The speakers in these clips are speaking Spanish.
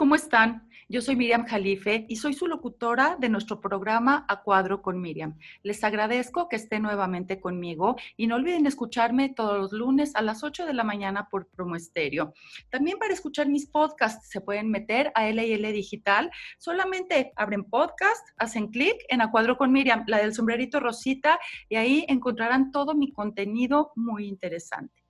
¿cómo están? Yo soy Miriam Jalife y soy su locutora de nuestro programa A Cuadro con Miriam. Les agradezco que estén nuevamente conmigo y no olviden escucharme todos los lunes a las 8 de la mañana por Promo Estéreo. También para escuchar mis podcasts se pueden meter a LL Digital. Solamente abren podcast, hacen clic en A Cuadro con Miriam, la del sombrerito rosita, y ahí encontrarán todo mi contenido muy interesante.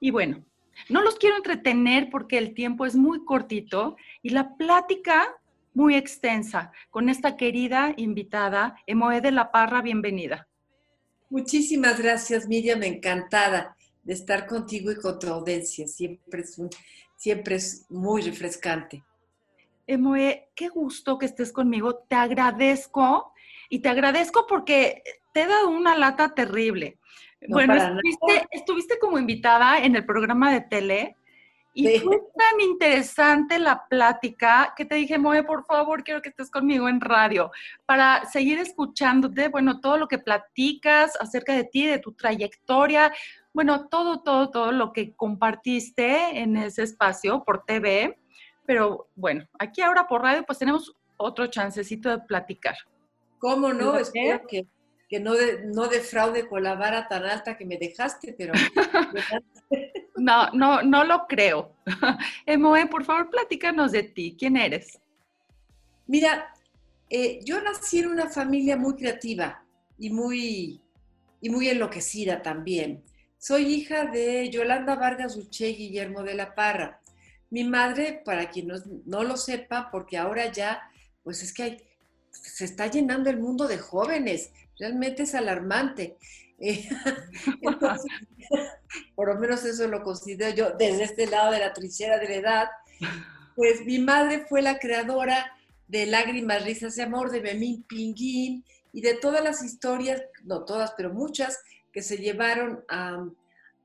Y bueno, no los quiero entretener porque el tiempo es muy cortito y la plática muy extensa con esta querida invitada, Emoe de la Parra, bienvenida. Muchísimas gracias, Miriam, encantada de estar contigo y con tu audiencia. Siempre es, siempre es muy refrescante. Emoe, qué gusto que estés conmigo. Te agradezco y te agradezco porque te he dado una lata terrible bueno, estuviste, como invitada en el programa de tele y fue tan interesante la plática que te dije, Moe, por favor, quiero que estés conmigo en radio para seguir escuchándote, bueno, todo lo que platicas acerca de ti, de tu trayectoria, bueno, todo, todo, todo lo que compartiste en ese espacio por TV. Pero bueno, aquí ahora por radio pues tenemos otro chancecito de platicar. ¿Cómo no? Espero que que no, de, no defraude con la vara tan alta que me dejaste, pero... no, no, no lo creo. Emoe, por favor, platícanos de ti. ¿Quién eres? Mira, eh, yo nací en una familia muy creativa y muy, y muy enloquecida también. Soy hija de Yolanda Vargas Uche y Guillermo de la Parra. Mi madre, para quien no, no, lo sepa, porque ahora ya, pues es que hay, se está llenando el mundo de jóvenes realmente es alarmante. Eh, por lo menos eso lo considero yo desde este lado de la trinchera de la edad. Pues mi madre fue la creadora de Lágrimas, Risas y Amor, de Memín Pinguín y de todas las historias, no todas, pero muchas, que se llevaron a,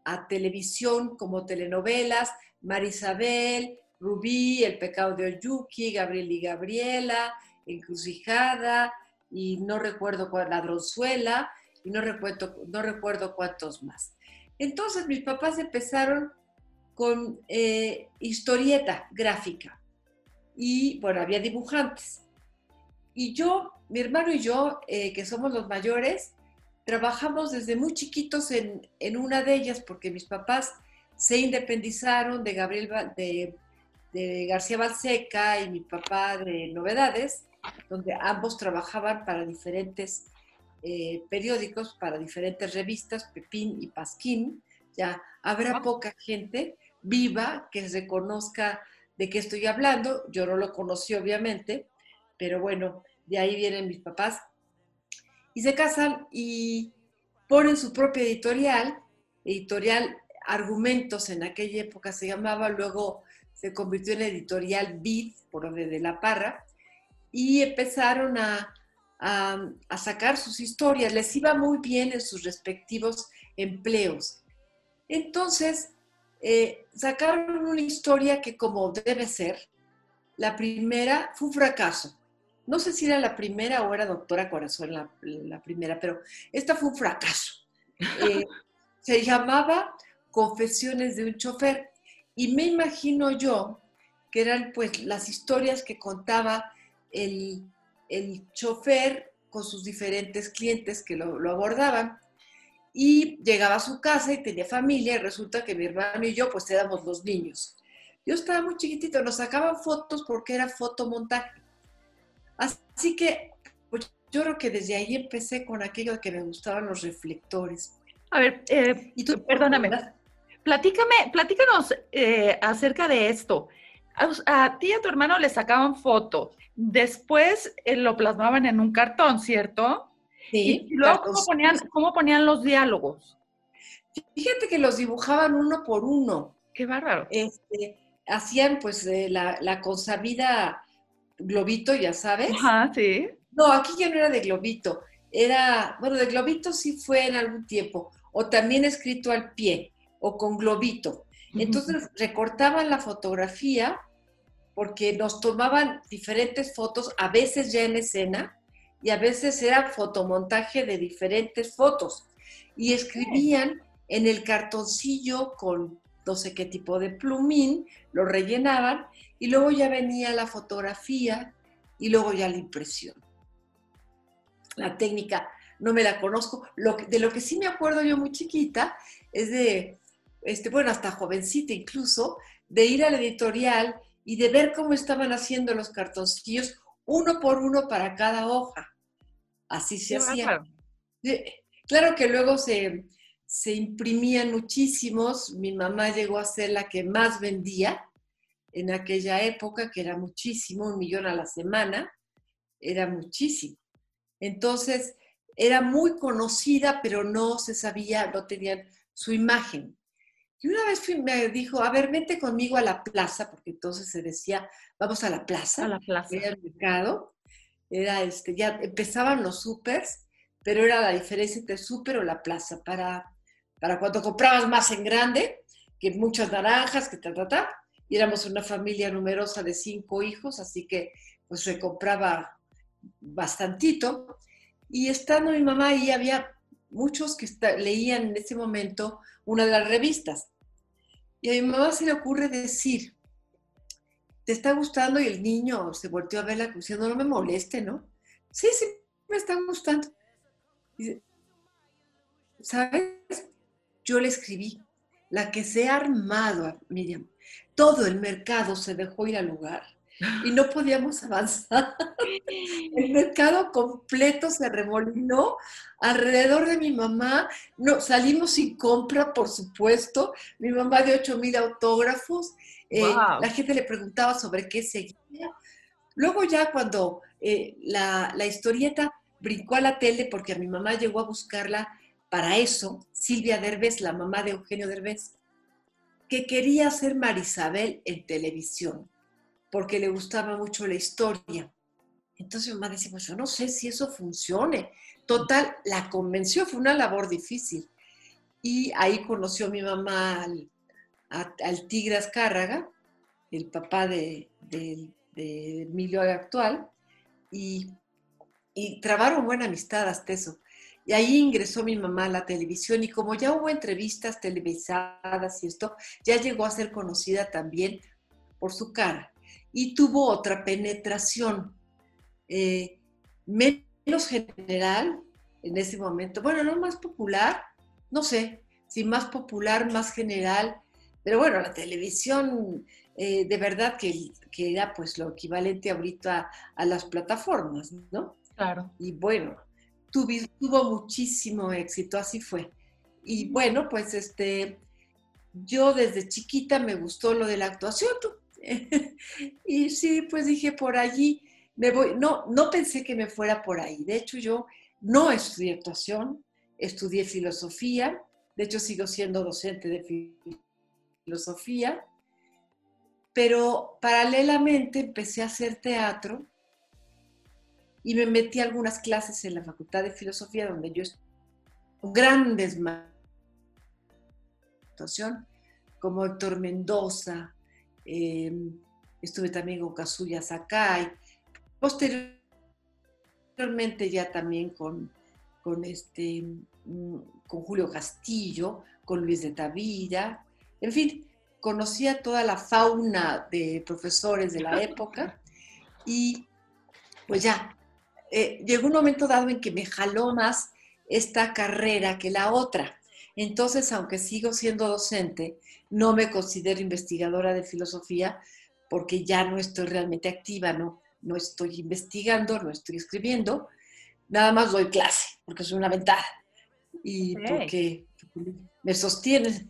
a televisión como telenovelas, Marisabel, Rubí, El pecado de Oyuki, Gabriel y Gabriela, Encrucijada, y no recuerdo cuál, ladronzuela, y no recuerdo, no recuerdo cuántos más. Entonces mis papás empezaron con eh, historieta gráfica y bueno, había dibujantes. Y yo, mi hermano y yo, eh, que somos los mayores, trabajamos desde muy chiquitos en, en, una de ellas porque mis papás se independizaron de Gabriel de, de García Balseca y mi papá de Novedades donde ambos trabajaban para diferentes eh, periódicos, para diferentes revistas, Pepín y Pasquín. Ya habrá poca gente viva que reconozca de qué estoy hablando. Yo no lo conocí, obviamente, pero bueno, de ahí vienen mis papás. Y se casan y ponen su propia editorial, editorial Argumentos en aquella época se llamaba, luego se convirtió en editorial Vid, por orden de la Parra, y empezaron a, sacar sus historias. Les iba muy bien en sus respectivos empleos. Entonces, eh, sacaron una historia que como debe ser, la primera fue un fracaso. No sé si era la primera o era Doctora Corazón la, primera, pero esta fue un fracaso. Eh, se llamaba Confesiones de un chofer y me imagino yo que eran pues las historias que contaba el, chofer con sus diferentes clientes que lo, abordaban y llegaba a su casa y tenía familia y resulta que mi hermano y yo pues éramos los niños. Yo estaba muy chiquitito, nos sacaban fotos porque era fotomontaje. Así que pues, yo creo que desde ahí empecé con aquello de que me gustaban los reflectores. A ver, eh, ¿Y tú, perdóname, platícame, platícanos eh, acerca de esto. A, ti y a tu hermano le sacaban foto Después eh, lo plasmaban en un cartón, ¿cierto? Sí. Y luego, ¿cómo ponían, ¿cómo ponían los diálogos? Fíjate que los dibujaban uno por uno. Qué bárbaro. Este, hacían pues eh, la, la, consabida globito, ya sabes. Ajá, sí. No, aquí ya no era de globito. Era, bueno, de globito sí fue en algún tiempo. O también escrito al pie, o con globito. Entonces recortaban la fotografía porque nos tomaban diferentes fotos, a veces ya en escena, y a veces era fotomontaje de diferentes fotos. Y escribían en el cartoncillo con, no sé qué tipo de plumín, lo rellenaban y luego ya venía la fotografía y luego ya la impresión. La técnica no me la conozco. De lo que sí me acuerdo yo muy chiquita es de, este, bueno, hasta jovencita incluso, de ir a la editorial y de ver cómo estaban haciendo los cartoncillos uno por uno para cada hoja. Así se hacía. Claro que luego se, se imprimían muchísimos. Mi mamá llegó a ser la que más vendía en aquella época, que era muchísimo, un millón a la semana, era muchísimo. Entonces, era muy conocida, pero no se sabía, no tenían su imagen. Y una vez me dijo, a ver, vente conmigo a la plaza, porque entonces se decía, vamos a la plaza. A la plaza. Era el mercado. Era este, ya empezaban los supers, pero era la diferencia entre súper o la plaza. Para, para cuando comprabas más en grande, que muchas naranjas, que ta, ta, ta. Y éramos una familia numerosa de cinco hijos, así que pues se compraba bastantito. Y estando mi mamá ahí, había muchos que leían en ese momento una de las revistas. Y a mi mamá se le ocurre decir, ¿te está gustando? Y el niño se volteó a verla diciendo, no me moleste, ¿no? Sí, sí, me está gustando. ¿sabes? Yo le escribí, la que se ha armado, Miriam, todo el mercado se dejó ir al lugar y no podíamos avanzar. El mercado completo se remolinó alrededor de mi mamá. No, salimos sin compra, por supuesto. Mi mamá dio 8 mil autógrafos. Eh, la gente le preguntaba sobre qué seguía. Luego ya cuando eh, la, la historieta brincó a la tele, porque a mi mamá llegó a buscarla para eso, Silvia Derbez, la mamá de Eugenio Derbez, que quería ser Marisabel en televisión porque le gustaba mucho la historia. Entonces mi mamá decía, pues yo no sé si eso funcione. Total, la convenció, fue una labor difícil. Y ahí conoció mi mamá al, Tigre Azcárraga, el papá de, Emilio actual, y, y trabaron buena amistad hasta eso. Y ahí ingresó mi mamá a la televisión y como ya hubo entrevistas televisadas y esto, ya llegó a ser conocida también por su cara y tuvo otra penetración eh, menos general en ese momento. Bueno, no más popular, no sé si más popular, más general, pero bueno, la televisión eh, de verdad que, que, era pues lo equivalente ahorita a, las plataformas, ¿no? Claro. Y bueno, tuvo, tuvo muchísimo éxito, así fue. Y bueno, pues este, yo desde chiquita me gustó lo de la actuación, y sí, pues dije, por allí me voy. No, no pensé que me fuera por ahí. De hecho, yo no estudié actuación, estudié filosofía. De hecho, sigo siendo docente de filosofía. Pero paralelamente empecé a hacer teatro y me metí a algunas clases en la Facultad de Filosofía donde yo grandes actuación como Héctor Mendoza, Em, estuve también con Kazuya Sakai, posteriormente ya también con, con, este, mm, con Julio Castillo, con Luis de Tavira, en fin, conocía toda la fauna de profesores de la época y pues ya, eh, llegó un momento dado en que me jaló más esta carrera que la otra. Entonces, aunque sigo siendo docente, no me considero investigadora de filosofía porque ya no estoy realmente activa, no, no estoy investigando, no estoy escribiendo, nada más doy clase, porque soy una ventaja. Y porque me sostienen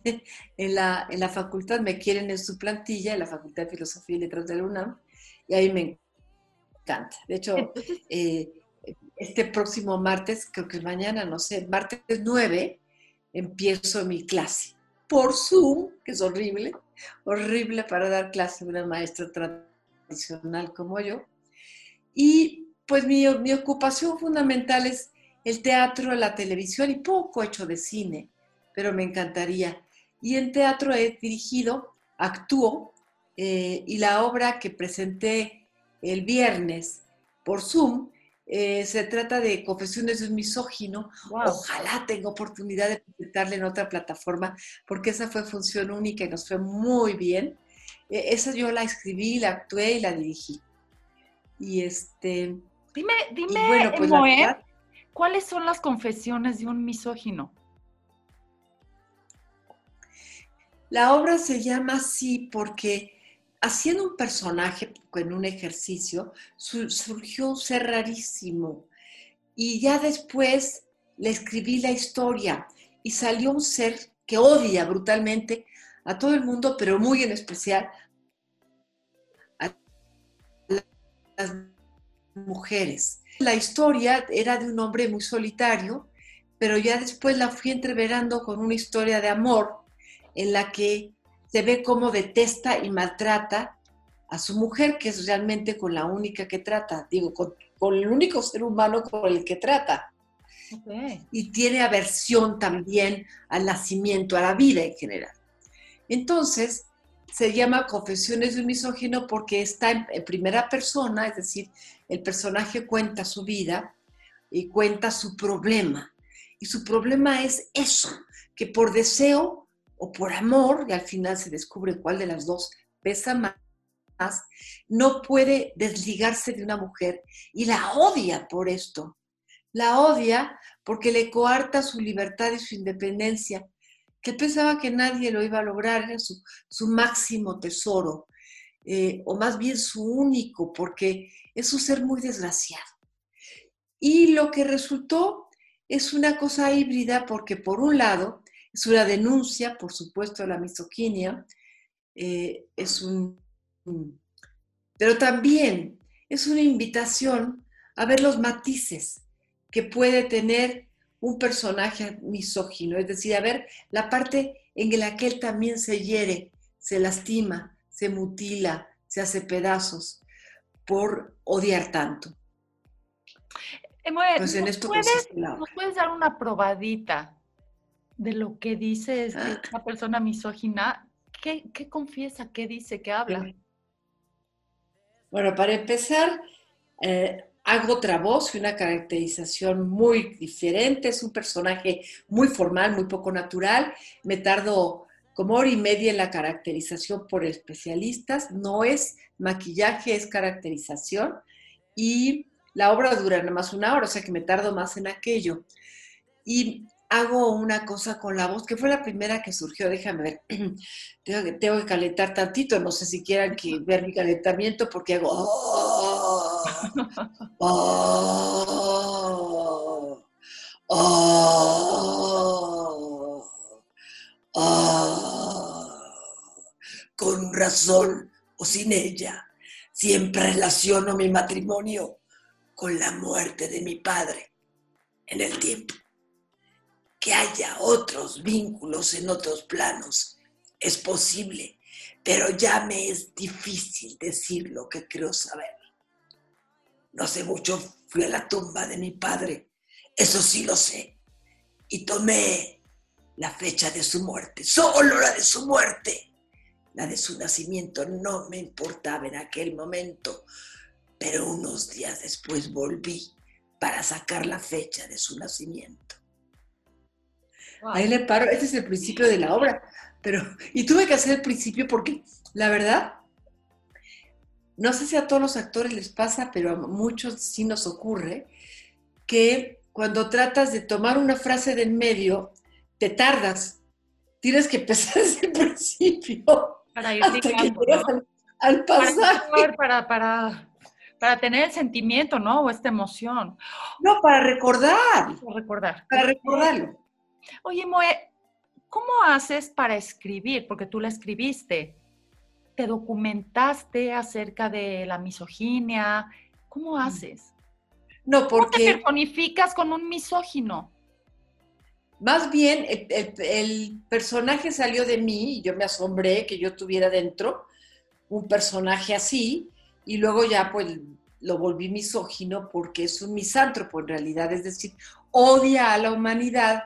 en la, en la facultad, me quieren en su plantilla, en la Facultad de Filosofía y Letras de la UNAM, y ahí me encanta. De hecho, eh, este próximo martes, creo que es mañana, no sé, martes 9, empiezo mi clase por Zoom, que es horrible, horrible para dar clase a una maestra tradicional como yo. Y pues mi, mi ocupación fundamental es el teatro, la televisión y poco hecho de cine, pero me encantaría. Y en teatro he dirigido, actúo, eh, y la obra que presenté el viernes por Zoom eh, se trata de Confesiones de un misógino. Ojalá tenga oportunidad de presentarle en otra plataforma, porque esa fue función única y nos fue muy bien. E, esa yo la escribí, la actué y la dirigí. Y este. Dime, dime, pues, ¿cuáles son las confesiones de un misógino? La obra se llama así porque haciendo un personaje en un ejercicio surgió un ser rarísimo y ya después le escribí la historia y salió un ser que odia brutalmente a todo el mundo, pero muy en especial a las mujeres. La historia era de un hombre muy solitario, pero ya después la fui entreverando con una historia de amor en la que se ve cómo detesta y maltrata a su mujer, que es realmente con la única que trata, digo, con, el único ser humano con el que trata. Y tiene aversión también al nacimiento, a la vida en general. Entonces, se llama Confesiones de un misógino porque está en, en, primera persona, es decir, el personaje cuenta su vida y cuenta su problema. Y su problema es eso, que por deseo o por amor, y al final se descubre cuál de las dos pesa más, no puede desligarse de una mujer y la odia por esto. La odia porque le coarta su libertad y su independencia, que pensaba que nadie lo iba a lograr, era su, máximo tesoro, eh, o más bien su único, porque es un ser muy desgraciado. Y lo que resultó es una cosa híbrida porque por un lado es una denuncia, por supuesto, a la misoginia, eh, es un, pero también es una invitación a ver los matices que puede tener un personaje misógino, es decir, a ver la parte en la que él también se hiere, se lastima, se mutila, se hace pedazos por odiar tanto. pues en esto puedes, ¿nos puedes dar una probadita de lo que dice esta ah. persona misógina, ¿qué, confiesa? ¿Qué dice? ¿Qué habla? Bueno, para empezar, eh, hago otra voz y una caracterización muy diferente. Es un personaje muy formal, muy poco natural. Me tardo como hora y media en la caracterización por especialistas. No es maquillaje, es caracterización. Y la obra dura nada más una hora, o sea que me tardo más en aquello. Y hago una cosa con la voz, que fue la primera que surgió, déjame ver, tengo que, tengo que calentar tantito, no sé si quieran ver mi calentamiento porque hago... Oh, oh, oh, con razón o sin ella, siempre relaciono mi matrimonio con la muerte de mi padre en el tiempo que haya otros vínculos en otros planos. Es posible, pero ya me es difícil decir lo que creo saber. No sé mucho, fui a la tumba de mi padre, eso sí lo sé, y tomé la fecha de su muerte, solo la de su muerte. La de su nacimiento no me importaba en aquel momento, pero unos días después volví para sacar la fecha de su nacimiento. Ahí le paro, ese es el principio de la obra. Pero, y tuve que hacer el principio porque, la verdad, no sé si a todos los actores les pasa, pero a muchos sí nos ocurre, que cuando tratas de tomar una frase de en medio, te tardas. Tienes que empezar desde el principio. Para ir hasta que al, pasaje. Para, para, para, tener el sentimiento, ¿no? O esta emoción. No, para recordar. Para recordar. Para recordarlo. Oye, Moe, ¿cómo haces para escribir? Porque tú la escribiste. ¿Te documentaste acerca de la misoginia? ¿Cómo mm. haces? No, porque... ¿Cómo te personificas con un misógino? Más bien, el, personaje salió de mí y yo me asombré que yo tuviera dentro un personaje así y luego ya pues lo volví misógino porque es un misántropo en realidad, es decir, odia a la humanidad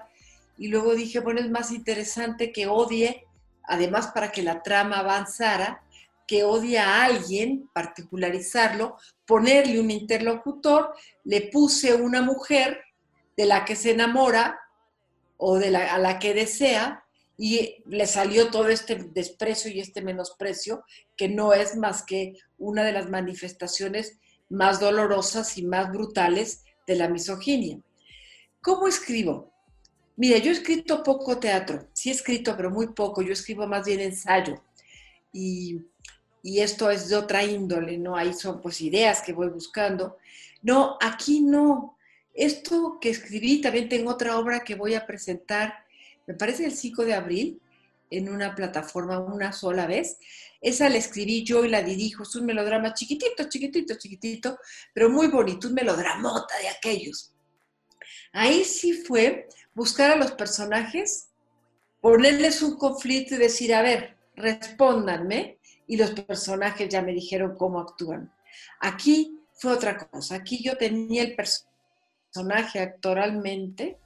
y luego dije, bueno, es más interesante que odie, además para que la trama avanzara, que odia a alguien, particularizarlo, ponerle un interlocutor, le puse una mujer de la que se enamora o de la, a la que desea y le salió todo este desprecio y este menosprecio, que no es más que una de las manifestaciones más dolorosas y más brutales de la misoginia. ¿Cómo escribo? Mira, yo he escrito poco teatro, sí he escrito, pero muy poco, yo escribo más bien ensayo. Y, y esto es de otra índole, ¿no? Ahí son pues ideas que voy buscando. No, aquí no. Esto que escribí, también tengo otra obra que voy a presentar, me parece el 5 de abril, en una plataforma una sola vez. Esa la escribí yo y la dirijo. Es un melodrama chiquitito, chiquitito, chiquitito, pero muy bonito, un melodramota de aquellos. Ahí sí fue buscar a los personajes, ponerles un conflicto y decir, a ver, respóndanme, y los personajes ya me dijeron cómo actúan. Aquí fue otra cosa, aquí yo tenía el personaje actoralmente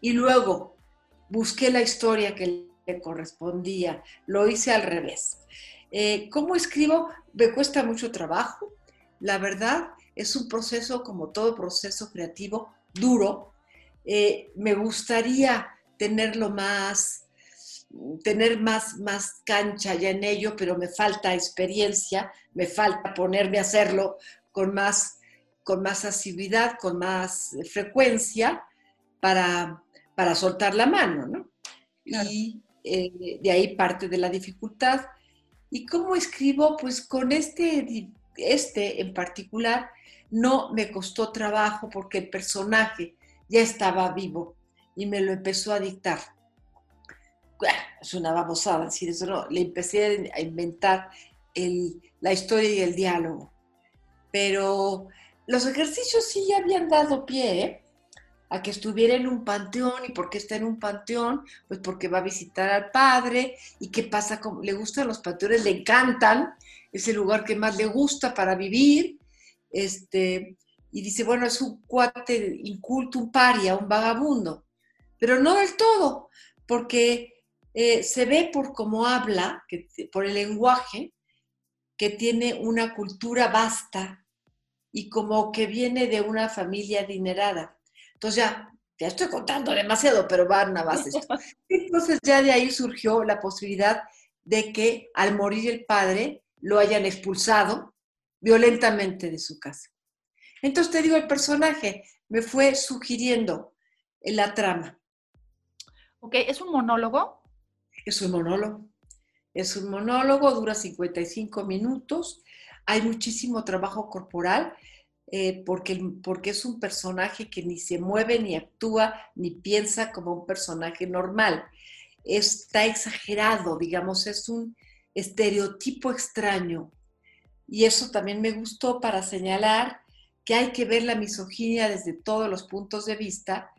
y luego busqué la historia que le correspondía, lo hice al revés. Eh, ¿Cómo escribo? Me cuesta mucho trabajo, la verdad es un proceso como todo proceso creativo duro, eh, me gustaría tenerlo más, tener más, más cancha ya en ello, pero me falta experiencia, me falta ponerme a hacerlo con más, con más asiduidad, con más frecuencia para, para soltar la mano, ¿no? Y eh, de ahí parte de la dificultad. ¿Y cómo escribo? Pues con este, este en particular no me costó trabajo porque el personaje ya estaba vivo y me lo empezó a dictar. es una babosada decir eso, no, le empecé a inventar la historia y el diálogo. Pero los ejercicios sí ya habían dado pie ¿eh? a que estuviera en un panteón. ¿Y por qué está en un panteón? Pues porque va a visitar al padre. ¿Y qué pasa? Le gustan los panteones, le encantan. Es el lugar que más le gusta para vivir. Este, y dice, bueno, es un cuate inculto, un paria, un vagabundo, pero no del todo, porque eh, se ve por cómo habla, que, por el lenguaje, que tiene una cultura vasta y como que viene de una familia adinerada. Entonces ya, ya estoy contando demasiado, pero van a base. Entonces ya de ahí surgió la posibilidad de que al morir el padre lo hayan expulsado violentamente de su casa. Entonces te digo, el personaje me fue sugiriendo la trama. Ok, ¿es un monólogo? Es un monólogo. Es un monólogo, dura 55 minutos. Hay muchísimo trabajo corporal eh, porque, porque es un personaje que ni se mueve, ni actúa, ni piensa como un personaje normal. Está exagerado, digamos, es un estereotipo extraño. Y eso también me gustó para señalar que hay que ver la misoginia desde todos los puntos de vista.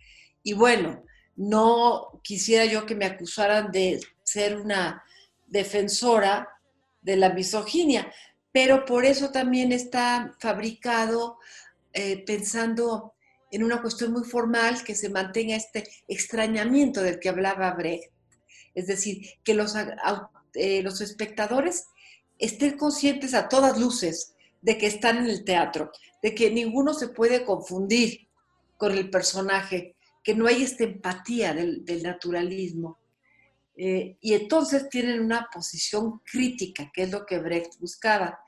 Y bueno, no quisiera yo que me acusaran de ser una defensora de la misoginia, pero por eso también está fabricado eh, pensando en una cuestión muy formal que se mantenga este extrañamiento del que hablaba Brecht. Es decir, que los, eh, los espectadores estén conscientes a todas luces de que están en el teatro, de que ninguno se puede confundir con el personaje, que no hay esta empatía del, naturalismo. Eh, y entonces tienen una posición crítica, que es lo que Brecht buscaba,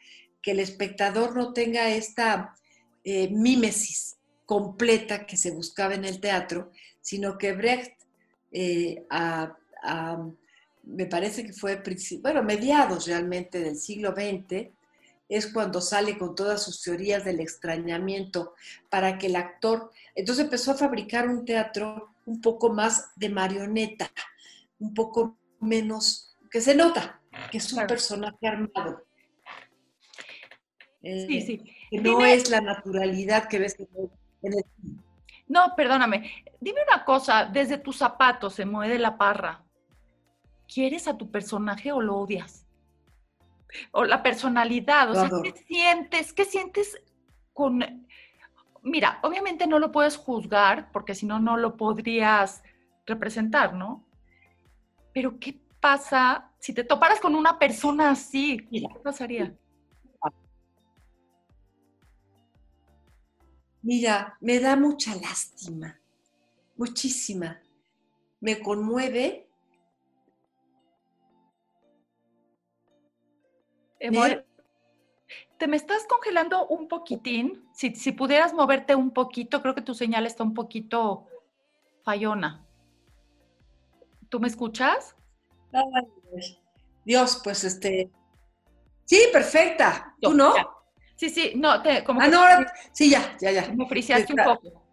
que el espectador no tenga esta eh, mímesis completa que se buscaba en el teatro, sino que Brecht, eh, me parece que fue, bueno, mediados realmente del siglo XX, es cuando sale con todas sus teorías del extrañamiento para que el actor, entonces empezó a fabricar un teatro un poco más de marioneta, un poco menos, que se nota que es un personaje armado. sí, eh, sí. no es la naturalidad que ves en el... No, perdóname. Dime una cosa, desde tus zapatos se mueve la parra. ¿Quieres a tu personaje o lo odias? O la personalidad, o sea, ¿qué sientes? ¿Qué sientes con... Mira, obviamente no lo puedes juzgar porque si no, no lo podrías representar, ¿no? Pero ¿qué pasa Si te toparas con una persona así, ¿qué pasaría? Mira, me da mucha lástima, muchísima. Me conmueve. Te me estás congelando un poquitín. Si, si pudieras moverte un poquito, creo que tu señal está un poquito fallona. ¿Tú me escuchas? Dios, pues este. Sí, perfecta. ¿Tú no? Sí, sí, no, te, como. Ah, no, sí, ya, ya, ya. Me friseaste un poco.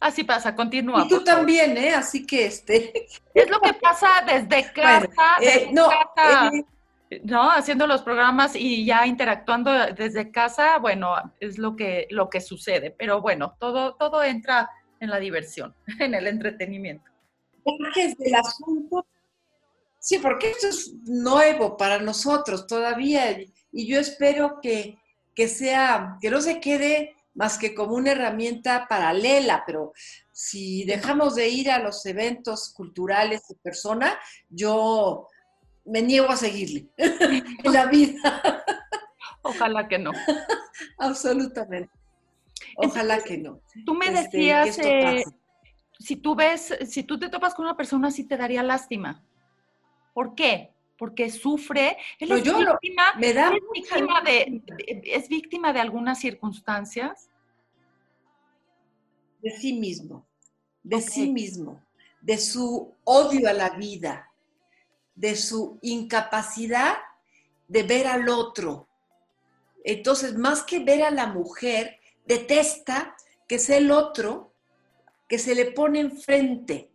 Así pasa, continúa. Y tú también, ¿eh? Así que este. Es lo que pasa desde casa. Eh, no, eh, no, haciendo los programas y ya interactuando desde casa, bueno, es lo que, lo que sucede. Pero bueno, todo, todo entra en la diversión, en el entretenimiento. Es del asunto. Sí, porque esto es nuevo para nosotros todavía y yo espero que, que sea, que no se quede más que como una herramienta paralela, pero si dejamos de ir a los eventos culturales de persona, yo me niego a seguirle en la vida. Ojalá que no. Absolutamente. Ojalá que no. Tú me este, decías, eh, si tú ves, si tú te topas con una persona, sí te daría lástima. ¿Por qué? Porque sufre, él es, víctima, me da es, víctima de, es víctima de algunas circunstancias. De sí mismo, de sí mismo, de su odio a la vida, de su incapacidad de ver al otro. Entonces, más que ver a la mujer, detesta que sea el otro que se le pone enfrente.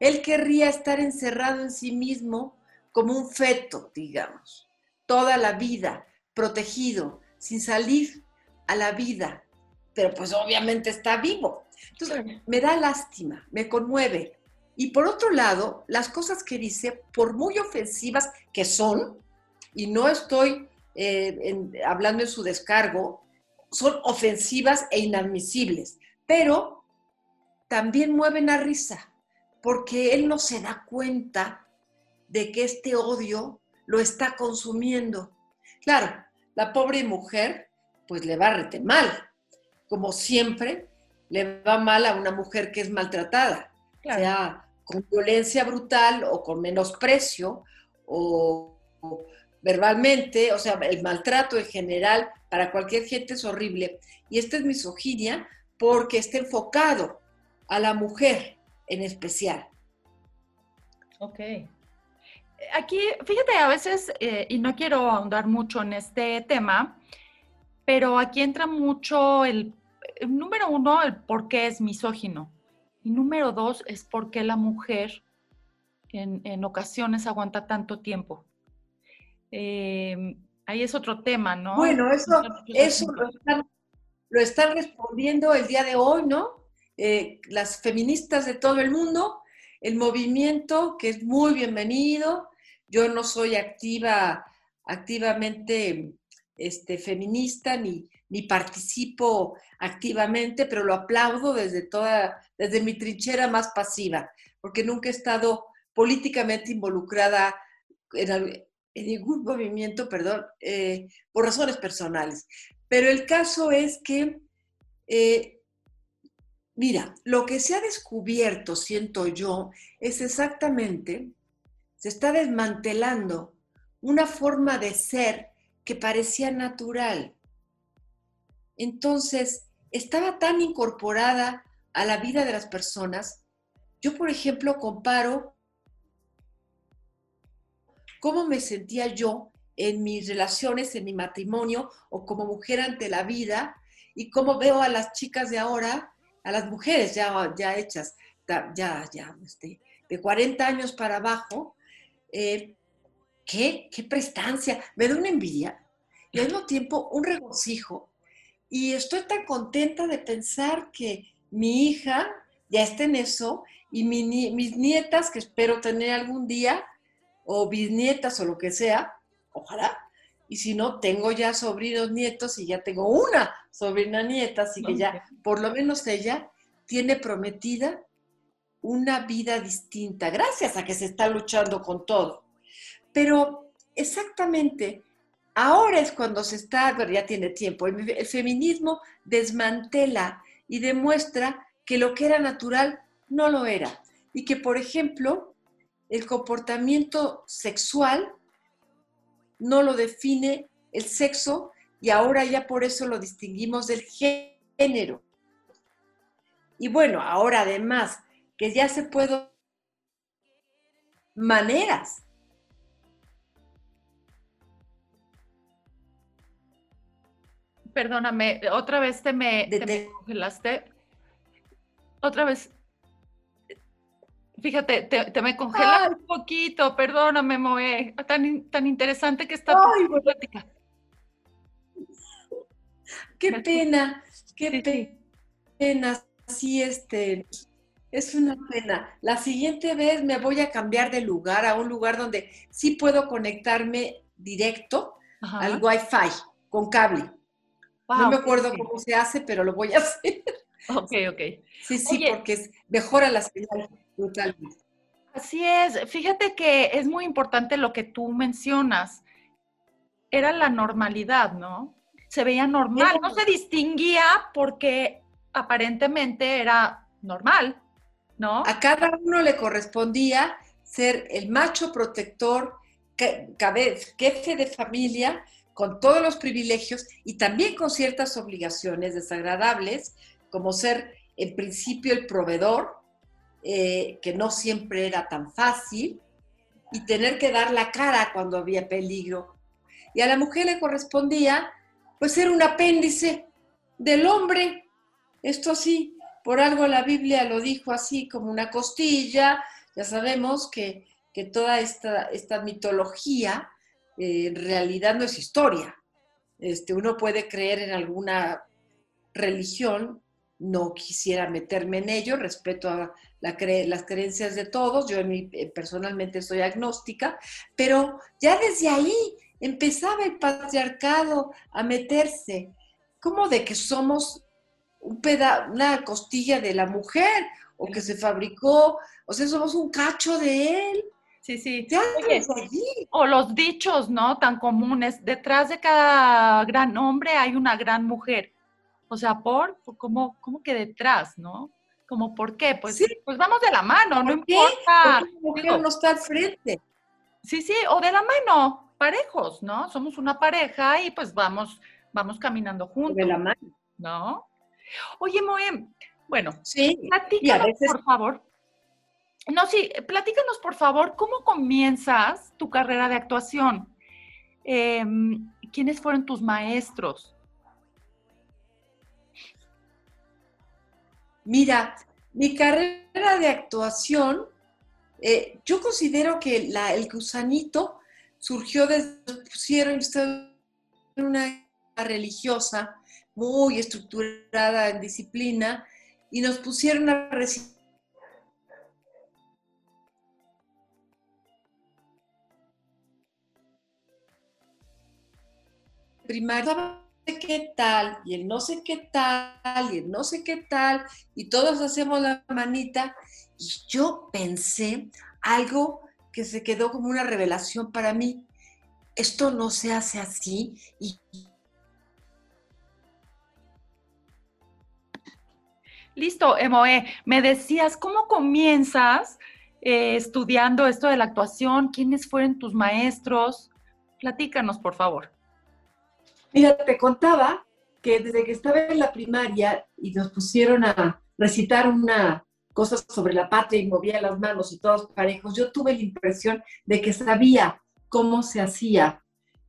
Él querría estar encerrado en sí mismo como un feto, digamos, toda la vida, protegido, sin salir a la vida, pero pues obviamente está vivo. Entonces, me da lástima, me conmueve. Y por otro lado, las cosas que dice, por muy ofensivas que son, y no estoy eh, hablando en su descargo, son ofensivas e inadmisibles, pero también mueven a risa, porque él no se da cuenta de que este odio lo está consumiendo. Claro, la pobre mujer, pues le va rete mal, como siempre le va mal a una mujer que es maltratada, sea con violencia brutal o con menosprecio o verbalmente, o sea, el maltrato en general para cualquier gente es horrible. Y esta es misoginia porque está enfocado a la mujer en especial. Ok. Aquí, fíjate, a veces, eh, y no quiero ahondar mucho en este tema, pero aquí entra mucho el, número uno, el por qué es misógino. Y número dos, es por qué la mujer en, en ocasiones aguanta tanto tiempo. Eh, ahí es otro tema, ¿no? Bueno, eso, eso lo, están, respondiendo el día de hoy, ¿no? Eh, las feministas de todo el mundo, el movimiento que es muy bienvenido. Yo no soy activa, activamente este, feminista ni, ni participo activamente, pero lo aplaudo desde toda, desde mi trinchera más pasiva, porque nunca he estado políticamente involucrada en, ningún movimiento, perdón, eh, por razones personales. Pero el caso es que, eh, mira, lo que se ha descubierto, siento yo, es exactamente, se está desmantelando una forma de ser que parecía natural. Entonces, estaba tan incorporada a la vida de las personas. Yo, por ejemplo, comparo cómo me sentía yo en mis relaciones, en mi matrimonio o como mujer ante la vida y cómo veo a las chicas de ahora, a las mujeres ya, ya hechas, ya, ya, este, de 40 años para abajo, eh, ¿qué, qué prestancia, me da una envidia y al mismo tiempo un regocijo. Y estoy tan contenta de pensar que mi hija ya está en eso y mis nietas, que espero tener algún día, o bisnietas o lo que sea, ojalá. Y si no, tengo ya sobrinos nietos y ya tengo una sobrina nieta, así que ya, por lo menos ella tiene prometida una vida distinta, gracias a que se está luchando con todo. Pero exactamente, ahora es cuando se está, pero ya tiene tiempo, el, feminismo desmantela y demuestra que lo que era natural no lo era. Y que, por ejemplo, el comportamiento sexual no lo define el sexo y ahora ya por eso lo distinguimos del género. Y bueno, ahora además que ya se puede maneras. Perdóname, otra vez te me, congelaste. Otra vez. Fíjate, te, me congelaste un poquito, perdóname, Moe. Tan, tan interesante que está tu plática. Qué pena, qué pena. Sí, este, es una pena. La siguiente vez me voy a cambiar de lugar a un lugar donde sí puedo conectarme directo al Wi-Fi con cable. no me acuerdo cómo se hace, pero lo voy a hacer. Ok, ok. Sí, sí, porque mejora la señal totalmente. Así es. Fíjate que es muy importante lo que tú mencionas. Era la normalidad, ¿no? Se veía normal, no se distinguía porque aparentemente era normal, ¿no? A cada uno le correspondía ser el macho protector, jefe de familia, con todos los privilegios y también con ciertas obligaciones desagradables, como ser en principio el proveedor, eh, que no siempre era tan fácil, y tener que dar la cara cuando había peligro. Y a la mujer le correspondía pues ser un apéndice del hombre. Esto sí, por algo la Biblia lo dijo así como una costilla. Ya sabemos que, toda esta, esta mitología eh, en realidad no es historia. Este, uno puede creer en alguna religión, no quisiera meterme en ello, respeto a las creencias de todos, yo eh, personalmente soy agnóstica, pero ya desde ahí empezaba el patriarcado a meterse, como de que somos un una costilla de la mujer o que se fabricó, o sea, somos un cacho de él. Sí, sí. o los dichos, ¿no? Tan comunes. Detrás de cada gran hombre hay una gran mujer. O sea, por, ¿cómo, cómo que detrás, no? Como, ¿por qué? Pues, pues vamos de la mano, no importa. Porque mujer no está al frente. Sí, sí, o de la mano, parejos, ¿no? Somos una pareja y pues vamos, vamos caminando juntos. De la mano. ¿No? Oye, Moem, bueno, sí, platícanos, por favor. No, sí, platícanos, por favor, ¿cómo comienzas tu carrera de actuación? Em, ¿Quiénes fueron tus maestros? Mira, mi carrera de actuación, eh, yo considero que el gusanito surgió desde pusieron una religiosa muy estructurada en disciplina y nos pusieron a recibir qué tal y el no sé qué tal y el no sé qué tal y todos hacemos la manita y yo pensé algo que se quedó como una revelación para mí. Esto no se hace así y Listo, Emoe, me decías, ¿cómo comienzas eh, estudiando esto de la actuación? ¿Quiénes fueron tus maestros? Platícanos, por favor. Mira, te contaba que desde que estaba en la primaria y nos pusieron a recitar una cosa sobre la patria y movía las manos y todos parejos, yo tuve la impresión de que sabía cómo se hacía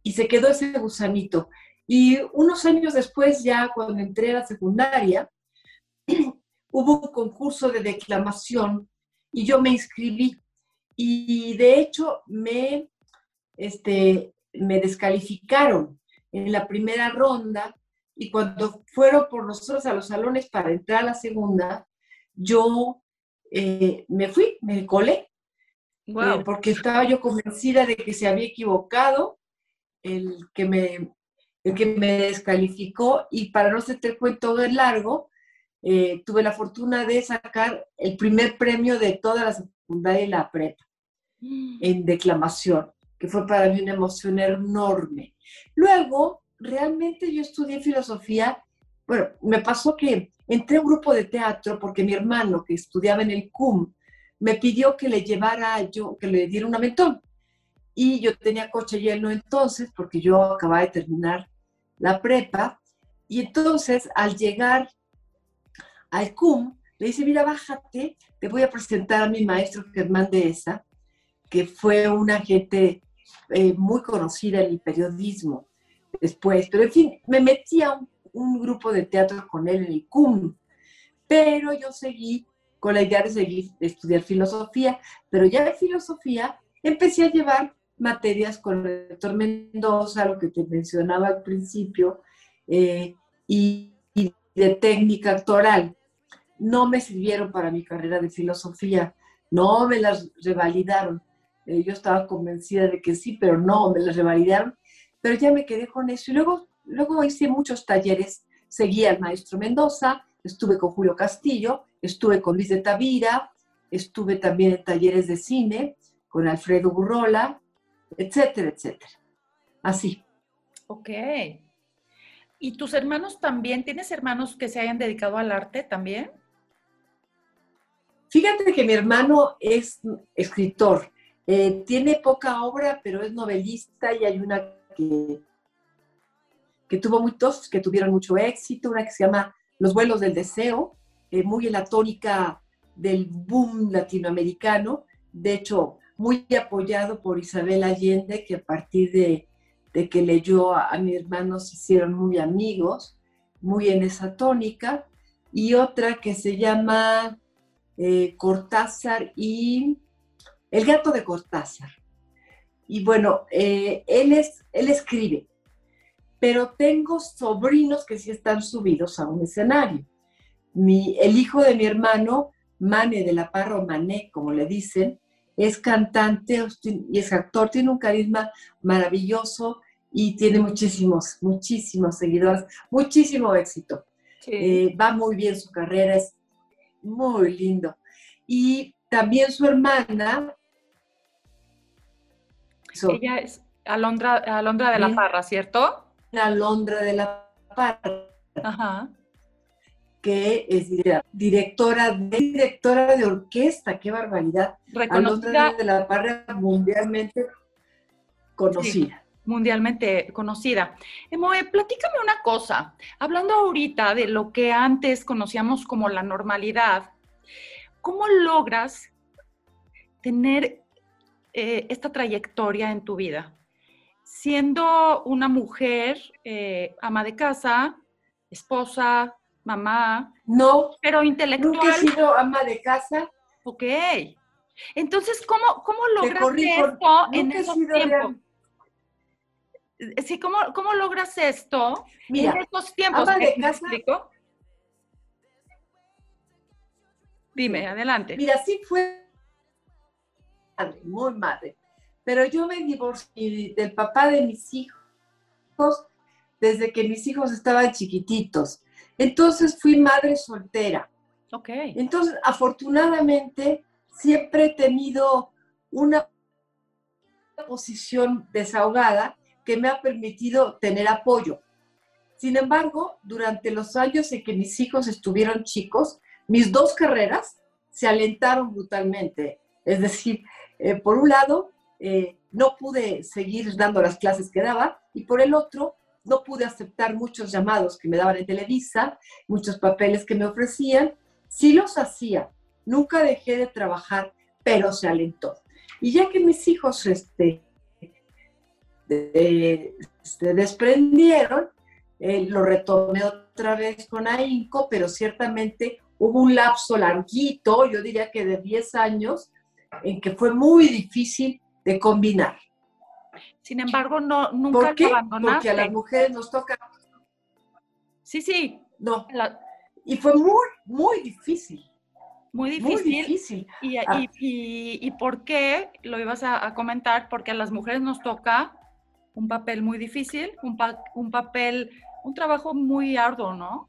y se quedó ese gusanito. Y unos años después, ya cuando entré a la secundaria, hubo un concurso de declamación y yo me inscribí. Y de hecho me, este, me descalificaron en la primera ronda y cuando fueron por nosotros a los salones para entrar a la segunda, yo eh, me fui, me colé, eh, porque estaba yo convencida de que se había equivocado el que me, el que me descalificó y para no hacerte el cuento de largo, eh, tuve la fortuna de sacar el primer premio de toda la secundaria y la prepa mm. en declamación, que fue para mí una emoción enorme. Luego, realmente yo estudié filosofía, bueno, me pasó que entré a un grupo de teatro porque mi hermano, que estudiaba en el CUM, me pidió que le llevara yo, que le diera un aventón. Y yo tenía coche lleno entonces, porque yo acababa de terminar la prepa. Y entonces, al llegar al CUM, le dice, mira, bájate, te voy a presentar a mi maestro Germán Dehesa, que fue una gente eh, muy conocida en el periodismo después. Pero en fin, me metí a un, un, grupo de teatro con él en el CUM, pero yo seguí con la idea de seguir de estudiar filosofía, pero ya de filosofía empecé a llevar materias con el doctor Mendoza, lo que te mencionaba al principio, eh, y, de técnica actoral. No me sirvieron para mi carrera de filosofía, no me las revalidaron. Eh, yo estaba convencida de que sí, pero no, me las revalidaron, pero ya me quedé con eso. Y luego, luego hice muchos talleres, seguí al maestro Mendoza, estuve con Julio Castillo, estuve con Luis de Tavira, estuve también en talleres de cine con Alfredo Burrola, etcétera, etcétera. Así. Ok. ¿Y tus hermanos también? ¿Tienes hermanos que se hayan dedicado al arte también? Fíjate que mi hermano es escritor. Eh, tiene poca obra, pero es novelista y hay una que, que tuvo muchos, que tuvieron mucho éxito, una que se llama Los vuelos del deseo, eh, muy en la tónica del boom latinoamericano. De hecho, muy apoyado por Isabel Allende, que a partir de, que leyó a, mi hermano se hicieron muy amigos, muy en esa tónica, y otra que se llama eh, Cortázar y El gato de Cortázar. Y bueno, eh, él, es, él escribe, pero tengo sobrinos que sí están subidos a un escenario. Mi, el hijo de mi hermano, Mane de la Parra, Mané, como le dicen, es cantante y es actor, tiene un carisma maravilloso y tiene muchísimos, muchísimos seguidores, muchísimo éxito. Eh, va muy bien su carrera, es muy lindo. Y también su hermana. Ella es Alondra, Alondra de la Parra, ¿cierto? Alondra de la Parra. Ajá que es directora de, directora de orquesta, qué barbaridad. Reconocida. de la Parra mundialmente conocida. mundialmente conocida. Emoe, platícame una cosa. Hablando ahorita de lo que antes conocíamos como la normalidad, ¿cómo logras tener eh, esta trayectoria en tu vida? Siendo una mujer eh, ama de casa, esposa, mamá. No. Pero intelectual. Nunca he sido ama de casa. Ok. Entonces, ¿cómo, cómo logras esto en esos tiempos? Sí, ¿cómo, ¿cómo, logras esto en estos tiempos? Ama de casa. Dime, adelante. Mira, sí fue muy madre. Pero yo me divorcié del papá de mis hijos desde que mis hijos estaban chiquititos. Entonces fui madre soltera. Ok. Entonces, afortunadamente, siempre he tenido una posición desahogada que me ha permitido tener apoyo. Sin embargo, durante los años en que mis hijos estuvieron chicos, mis dos carreras se alentaron brutalmente. Es decir, eh, por un lado, eh, no pude seguir dando las clases que daba y por el otro, no pude aceptar muchos llamados que me daban en Televisa, muchos papeles que me ofrecían. Sí los hacía, nunca dejé de trabajar, pero se alentó. Y ya que mis hijos este, se desprendieron, eh, lo retomé otra vez con AINCO, pero ciertamente hubo un lapso larguito, yo diría que de 10 años, en que fue muy difícil de combinar. Sin embargo, no, nunca ¿Por qué? Porque a las mujeres nos toca. Sí, sí. No. Y fue muy, muy difícil. Muy difícil. Muy difícil. Ah. Y, y, por qué lo ibas a, comentar? Porque a las mujeres nos toca un papel muy difícil, un, un papel, un trabajo muy arduo, ¿no?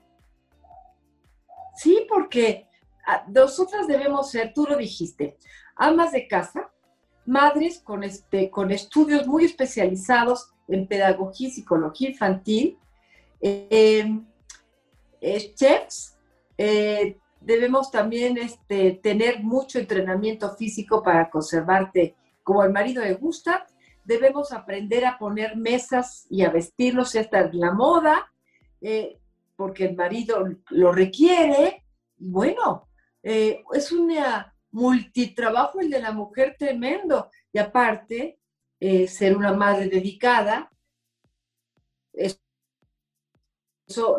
Sí, porque ah, nosotras debemos ser, tú lo dijiste, amas de casa, madres con, este, con estudios muy especializados en pedagogía y psicología infantil, eh, eh, chefs, eh, debemos también este, tener mucho entrenamiento físico para conservarte como al marido le gusta. Debemos aprender a poner mesas y a vestirlos, esta es la moda, porque el marido lo requiere. Bueno, es un multitrabajo el de la mujer tremendo. Y aparte, ser una madre dedicada, eso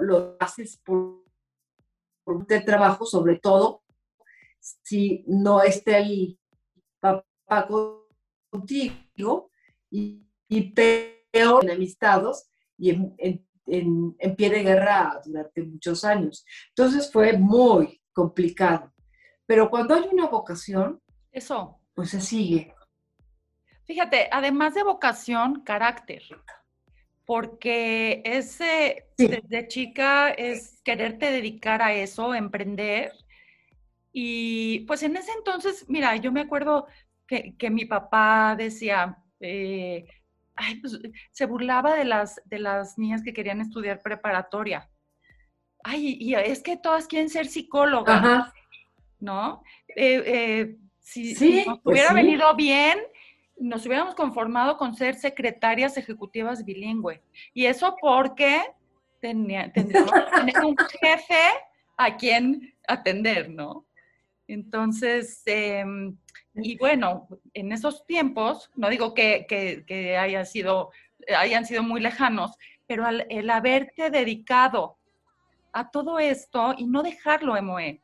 lo haces por, por trabajo, sobre todo si no está el papá contigo y, peor enemistados y en, pie de guerra durante muchos años. Entonces fue muy complicado. Pero cuando hay una vocación, eso, pues se sigue. Fíjate, además de vocación, carácter porque ese desde chica es quererte dedicar a eso, emprender. Y pues en ese entonces, mira, yo me acuerdo que, mi papá decía, eh, pues, se burlaba de las, de las niñas que querían estudiar preparatoria. Ay, y es que todas quieren ser psicólogas, ¿no? Eh, eh, si, nos pues hubiera venido bien, nos hubiéramos conformado con ser secretarias ejecutivas bilingüe. Y eso porque tenía, tendríamos que tener un jefe a quien atender, ¿no? Entonces, em, y bueno, en esos tiempos, no digo que, que, haya sido, hayan sido muy lejanos, pero el haberte dedicado a todo esto y no dejarlo, Emoe,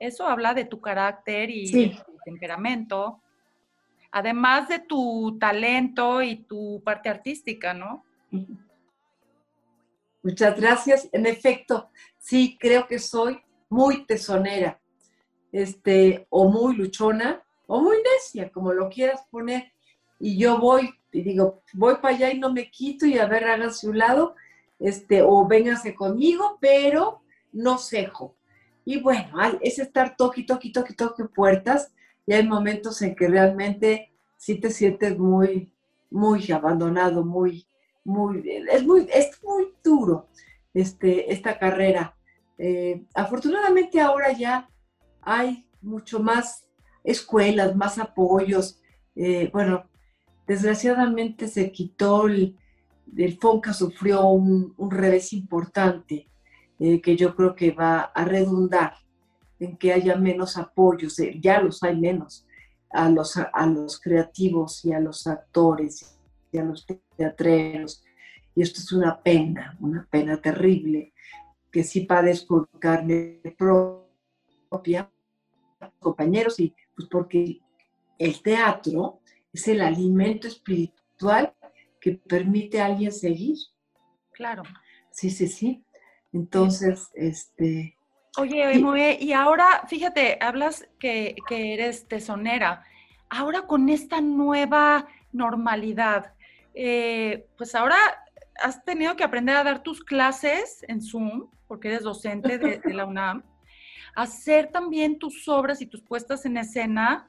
eso habla de tu carácter y de tu temperamento, además de tu talento y tu parte artística, ¿no? Muchas gracias. En efecto, sí, creo que soy muy tesonera, este, o muy luchona, o muy necia, como lo quieras poner. Y yo voy, y digo, voy para allá y no me quito y a ver, háganse un lado, este, o vénganse conmigo, pero no cejo. Y bueno, es estar toque, toque, toque, toque puertas y hay momentos en que realmente sí te sientes muy, muy abandonado, muy, muy, es muy, es muy duro este, esta carrera. Eh, afortunadamente ahora ya hay mucho más escuelas, más apoyos. Eh, bueno, desgraciadamente se quitó el, el FONCA sufrió un, revés importante eh, que yo creo que va a redundar en que haya menos apoyos, eh, ya los hay menos, a los, a los creativos y a los actores y a los teatreros. Y esto es una pena, una pena terrible, que sí padezco carne propia, compañeros, y pues porque el teatro es el alimento espiritual que permite a alguien seguir. Claro. Sí, sí, sí. Entonces, este, Oye, y ahora, fíjate, hablas que, eres tesonera. Ahora con esta nueva normalidad, eh, pues ahora has tenido que aprender a dar tus clases en Zoom, porque eres docente de, la UNAM, hacer también tus obras y tus puestas en escena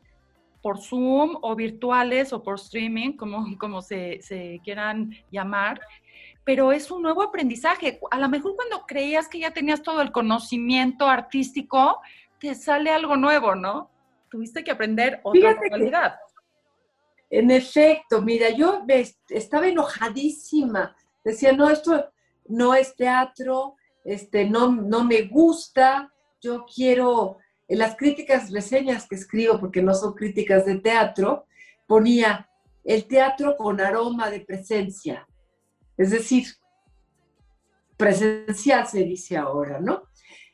por Zoom o virtuales o por streaming, como, como se, se quieran llamar pero es un nuevo aprendizaje. A lo mejor cuando creías que ya tenías todo el conocimiento artístico, te sale algo nuevo, ¿no? Tuviste que aprender otra realidad. En efecto, mira, yo estaba enojadísima. Decía, no, esto no es teatro, este, no, no me gusta, yo quiero, en las críticas, reseñas que escribo, porque no son críticas de teatro, ponía el teatro con aroma de presencia. Es decir, presencial se dice ahora, ¿no?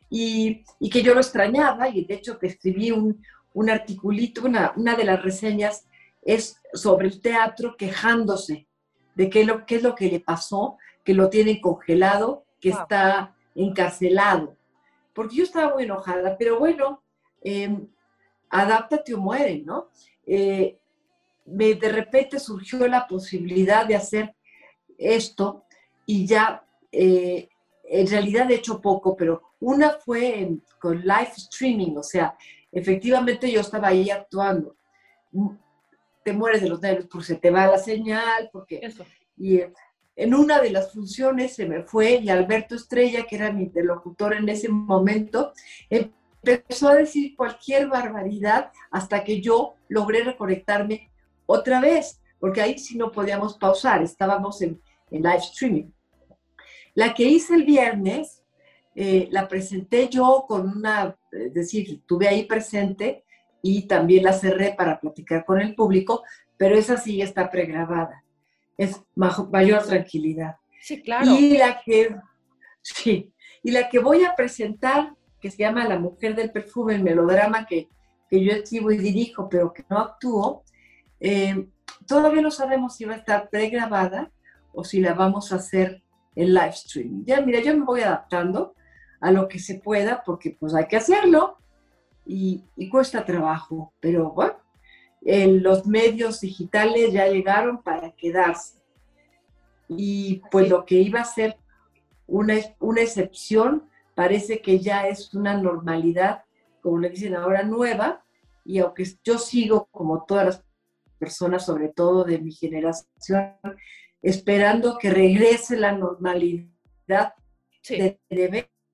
Y, que yo lo extrañaba y de hecho que escribí un, un articulito, una, de las reseñas es sobre el teatro quejándose de qué, lo, qué es lo que le pasó, que lo tienen congelado, que está encarcelado. Porque yo estaba muy enojada, pero bueno, em, adáptate o muere, ¿no? Eh, me, de repente surgió la posibilidad de hacer esto y ya, eh, en realidad he hecho poco, pero Una fue con live streaming, o sea, efectivamente yo estaba ahí actuando. Mm, te mueres de los nervios porque se te va la señal, porque... Eso. Y en una de las funciones se me fue y Alberto Estrella, que era mi interlocutor en ese momento, empezó a decir cualquier barbaridad hasta que yo logré reconectarme otra vez, porque ahí sí no podíamos pausar, estábamos en, live streaming. La que hice el viernes, eh, la presenté yo con una, es decir, estuve ahí presente y también la cerré para platicar con el público, pero esa sí está pregrabada. Es mayor tranquilidad. Sí, claro. Y la que, sí, y la que voy a presentar, que se llama La Mujer del Perfume, el melodrama que, que yo escribo y dirijo, pero que no actúo, eh, todavía no sabemos si va a estar pregrabada o si la vamos a hacer en live streaming. Ya, mira, yo me voy adaptando a lo que se pueda porque pues hay que hacerlo y, cuesta trabajo, pero bueno, los medios digitales ya llegaron para quedarse. Y pues lo que iba a ser una, una excepción parece que ya es una normalidad, como le dicen ahora, nueva, y aunque yo sigo como todas las personas, sobre todo de mi generación, esperando que regrese la normalidad de,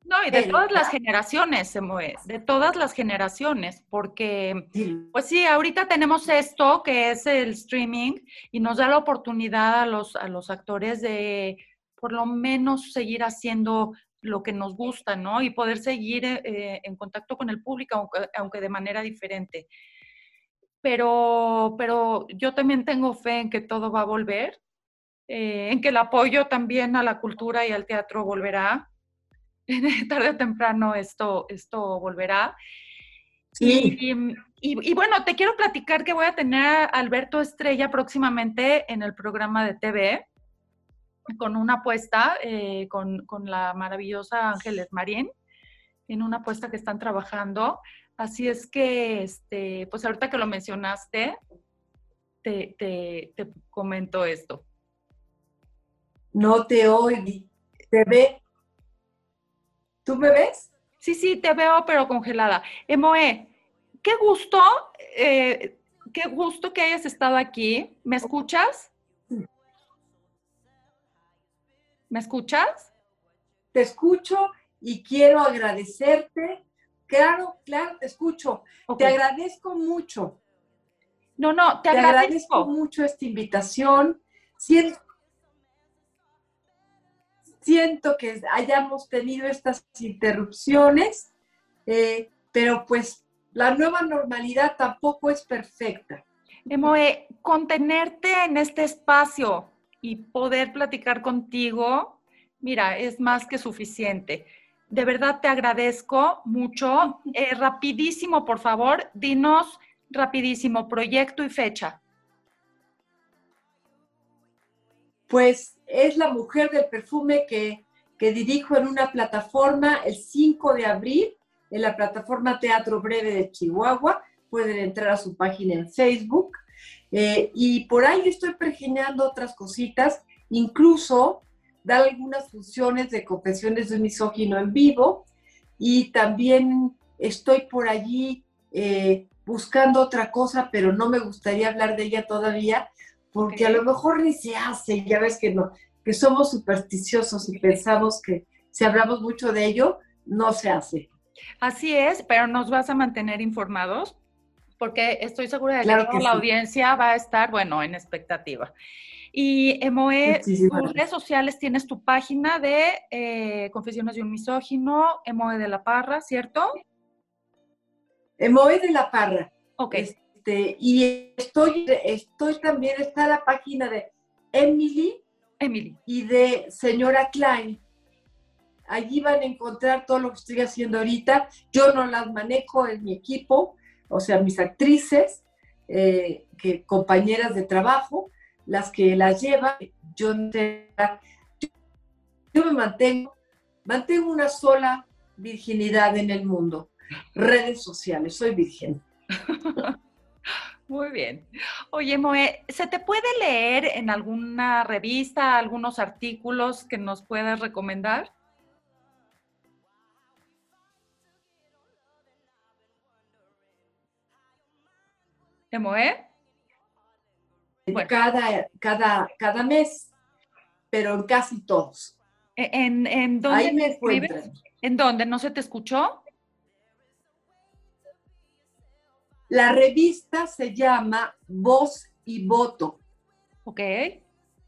no, y de todas las generaciones, se mueve, de todas las generaciones, porque, pues sí, ahorita tenemos esto que es el streaming y nos da la oportunidad a los, a los actores de por lo menos seguir haciendo lo que nos gusta, ¿no? Y poder seguir eh, en contacto con el público, aunque, aunque de manera diferente. Pero, pero yo también tengo fe en que todo va a volver, eh, en que el apoyo también a la cultura y al teatro volverá. Tarde o temprano esto, esto volverá. Sí. Y, bueno, te quiero platicar que voy a tener a Alberto Estrella próximamente en el programa de TV con una apuesta eh, con, con, la maravillosa Ángeles Marín, en una apuesta que están trabajando. Así es que, este, pues ahorita que lo mencionaste, te, te, comento esto. No te oí, te ve. ¿Tú me ves? Sí, sí, te veo, pero congelada. Emoe, qué gusto, eh, qué gusto que hayas estado aquí. ¿Me escuchas? ¿Me escuchas? Te escucho y quiero agradecerte Claro, claro, te escucho. Te agradezco mucho. No, no, te, agradezco. mucho esta invitación. Siento, siento, que hayamos tenido estas interrupciones, eh, pero pues la nueva normalidad tampoco es perfecta. Emoe, contenerte en este espacio y poder platicar contigo, mira, es más que suficiente de verdad te agradezco mucho. Eh, rapidísimo, por favor, dinos rapidísimo, proyecto y fecha. Pues es la mujer del perfume que, dirijo en una plataforma el 5 de abril, en la plataforma Teatro Breve de Chihuahua. Pueden entrar a su página en Facebook. Eh, y por ahí estoy pergeñando otras cositas, incluso da algunas funciones de confesiones de un misógino en vivo y también estoy por allí eh, buscando otra cosa, pero no me gustaría hablar de ella todavía porque a lo mejor ni se hace, ya ves que no, que somos supersticiosos y pensamos que si hablamos mucho de ello, no se hace. Así es, pero nos vas a mantener informados porque estoy segura de que, la audiencia va a estar, bueno, en expectativa. Y Emoe, tus redes sociales tienes tu página de eh, Confesiones de un Misógino, Emoe de la Parra, ¿cierto? Emoe de la Parra. Ok. Este, y estoy, estoy también, está la página de Emily. Emily. Y de Señora Klein. Allí van a encontrar todo lo que estoy haciendo ahorita. Yo no las manejo en mi equipo, o sea, mis actrices, eh, que, compañeras de trabajo las que las llevan, yo, yo me mantengo, mantengo una sola virginidad en el mundo, redes sociales, soy virgen. Muy bien. Oye, Moe, ¿se te puede leer en alguna revista, algunos artículos que nos puedas recomendar? ¿Moe? Bueno. Cada, cada, cada mes, pero en casi todos. E-, ¿En, en dónde ¿En dónde? ¿No se te escuchó? La revista se llama Voz y Voto. Ok,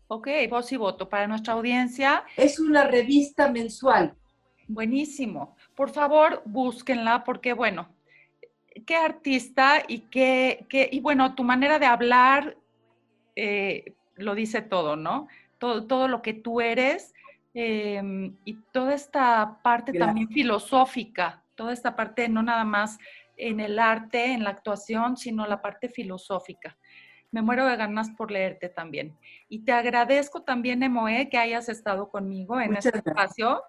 ok, Voz y Voto para nuestra audiencia. Es una revista mensual. Buenísimo. Por favor, búsquenla porque, bueno, qué artista y qué, qué y bueno, tu manera de hablar eh, lo dice todo, ¿no? Todo, todo lo que tú eres em, y toda esta parte también filosófica, toda esta parte no nada más en el arte, en la actuación, sino la parte filosófica. Me muero de ganas por leerte también. Y te agradezco también, Emoe, que hayas estado conmigo en este espacio.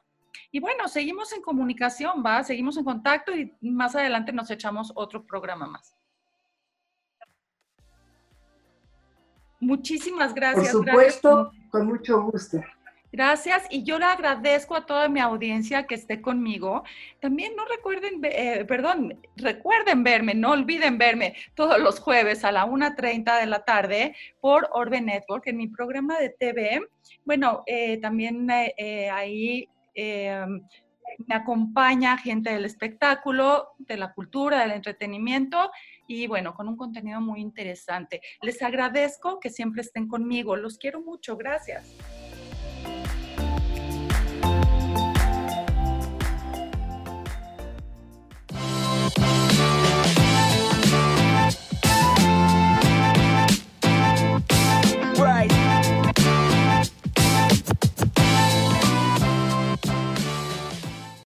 Y bueno, seguimos en comunicación, ¿va? Seguimos en contacto y más adelante nos echamos otro programa más. Muchísimas gracias. Por supuesto, con mucho gusto. Gracias y yo le agradezco a toda mi audiencia que esté conmigo. También no recuerden, eh, perdón, recuerden verme, no olviden verme todos los jueves a la 1.30 de la tarde por Orbe Network en mi programa de TV. Bueno, eh, también eh, ahí me acompaña gente del espectáculo, de la cultura, del entretenimiento y bueno, con un contenido muy interesante. Les agradezco que siempre estén conmigo. Los quiero mucho. Gracias. Bye.